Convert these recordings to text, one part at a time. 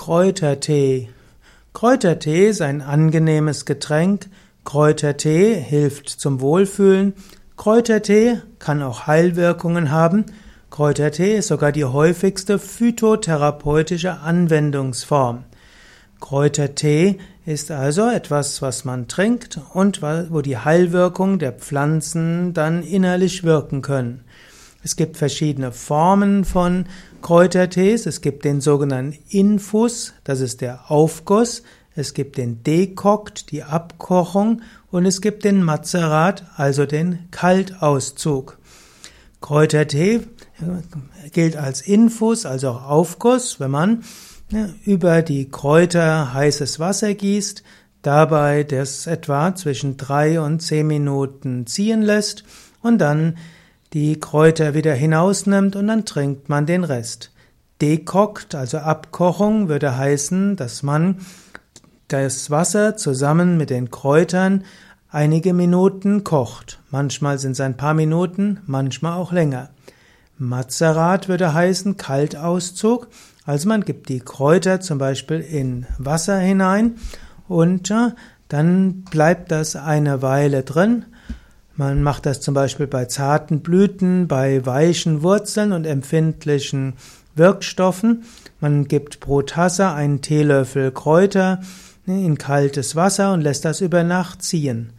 Kräutertee. Kräutertee ist ein angenehmes Getränk. Kräutertee hilft zum Wohlfühlen. Kräutertee kann auch Heilwirkungen haben. Kräutertee ist sogar die häufigste phytotherapeutische Anwendungsform. Kräutertee ist also etwas, was man trinkt und wo die Heilwirkung der Pflanzen dann innerlich wirken können. Es gibt verschiedene Formen von Kräutertees. Es gibt den sogenannten Infus, das ist der Aufguss. Es gibt den Dekokt, die Abkochung. Und es gibt den Mazerat, also den Kaltauszug. Kräutertee gilt als Infus, also auch Aufguss, wenn man über die Kräuter heißes Wasser gießt, dabei das etwa zwischen drei und zehn Minuten ziehen lässt und dann die Kräuter wieder hinausnimmt und dann trinkt man den Rest. Dekokt, also Abkochung, würde heißen, dass man das Wasser zusammen mit den Kräutern einige Minuten kocht. Manchmal sind es ein paar Minuten, manchmal auch länger. Mazerat würde heißen Kaltauszug, also man gibt die Kräuter zum Beispiel in Wasser hinein und dann bleibt das eine Weile drin man macht das zum Beispiel bei zarten Blüten, bei weichen Wurzeln und empfindlichen Wirkstoffen. Man gibt pro Tasse einen Teelöffel Kräuter in kaltes Wasser und lässt das über Nacht ziehen.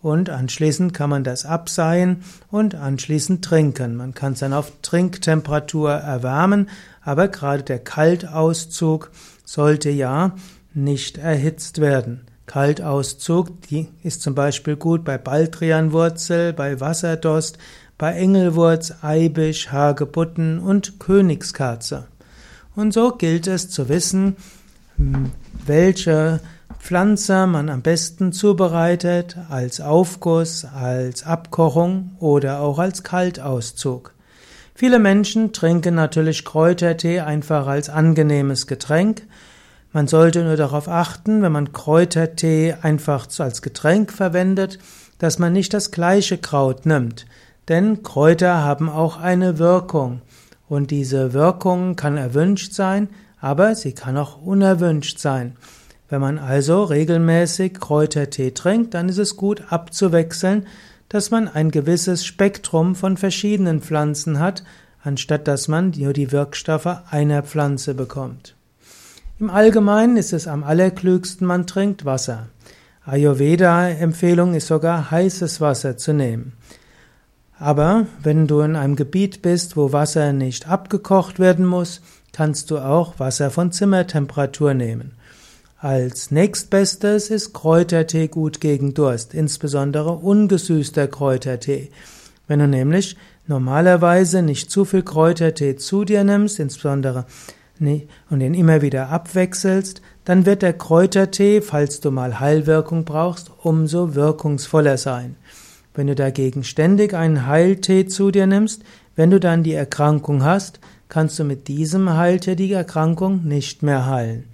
Und anschließend kann man das abseihen und anschließend trinken. Man kann es dann auf Trinktemperatur erwärmen, aber gerade der Kaltauszug sollte ja nicht erhitzt werden. Kaltauszug, die ist zum Beispiel gut bei Baldrianwurzel, bei Wasserdost, bei Engelwurz, Eibisch, Hagebutten und Königskerze. Und so gilt es zu wissen, hm, welche Pflanze man am besten zubereitet als Aufguss, als Abkochung oder auch als Kaltauszug. Viele Menschen trinken natürlich Kräutertee einfach als angenehmes Getränk. Man sollte nur darauf achten, wenn man Kräutertee einfach als Getränk verwendet, dass man nicht das gleiche Kraut nimmt, denn Kräuter haben auch eine Wirkung und diese Wirkung kann erwünscht sein, aber sie kann auch unerwünscht sein. Wenn man also regelmäßig Kräutertee trinkt, dann ist es gut abzuwechseln, dass man ein gewisses Spektrum von verschiedenen Pflanzen hat, anstatt dass man nur die Wirkstoffe einer Pflanze bekommt. Im Allgemeinen ist es am allerklügsten, man trinkt Wasser. Ayurveda-Empfehlung ist sogar heißes Wasser zu nehmen. Aber wenn du in einem Gebiet bist, wo Wasser nicht abgekocht werden muss, kannst du auch Wasser von Zimmertemperatur nehmen. Als nächstbestes ist Kräutertee gut gegen Durst, insbesondere ungesüßter Kräutertee. Wenn du nämlich normalerweise nicht zu viel Kräutertee zu dir nimmst, insbesondere und den immer wieder abwechselst, dann wird der Kräutertee, falls du mal Heilwirkung brauchst, umso wirkungsvoller sein. Wenn du dagegen ständig einen Heiltee zu dir nimmst, wenn du dann die Erkrankung hast, kannst du mit diesem Heiltee die Erkrankung nicht mehr heilen.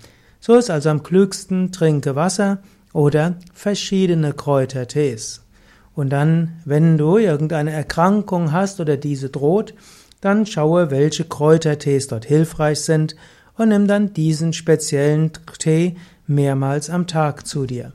So ist also am klügsten, trinke Wasser oder verschiedene Kräutertees. Und dann, wenn du irgendeine Erkrankung hast oder diese droht, dann schaue, welche Kräutertees dort hilfreich sind und nimm dann diesen speziellen Tee mehrmals am Tag zu dir.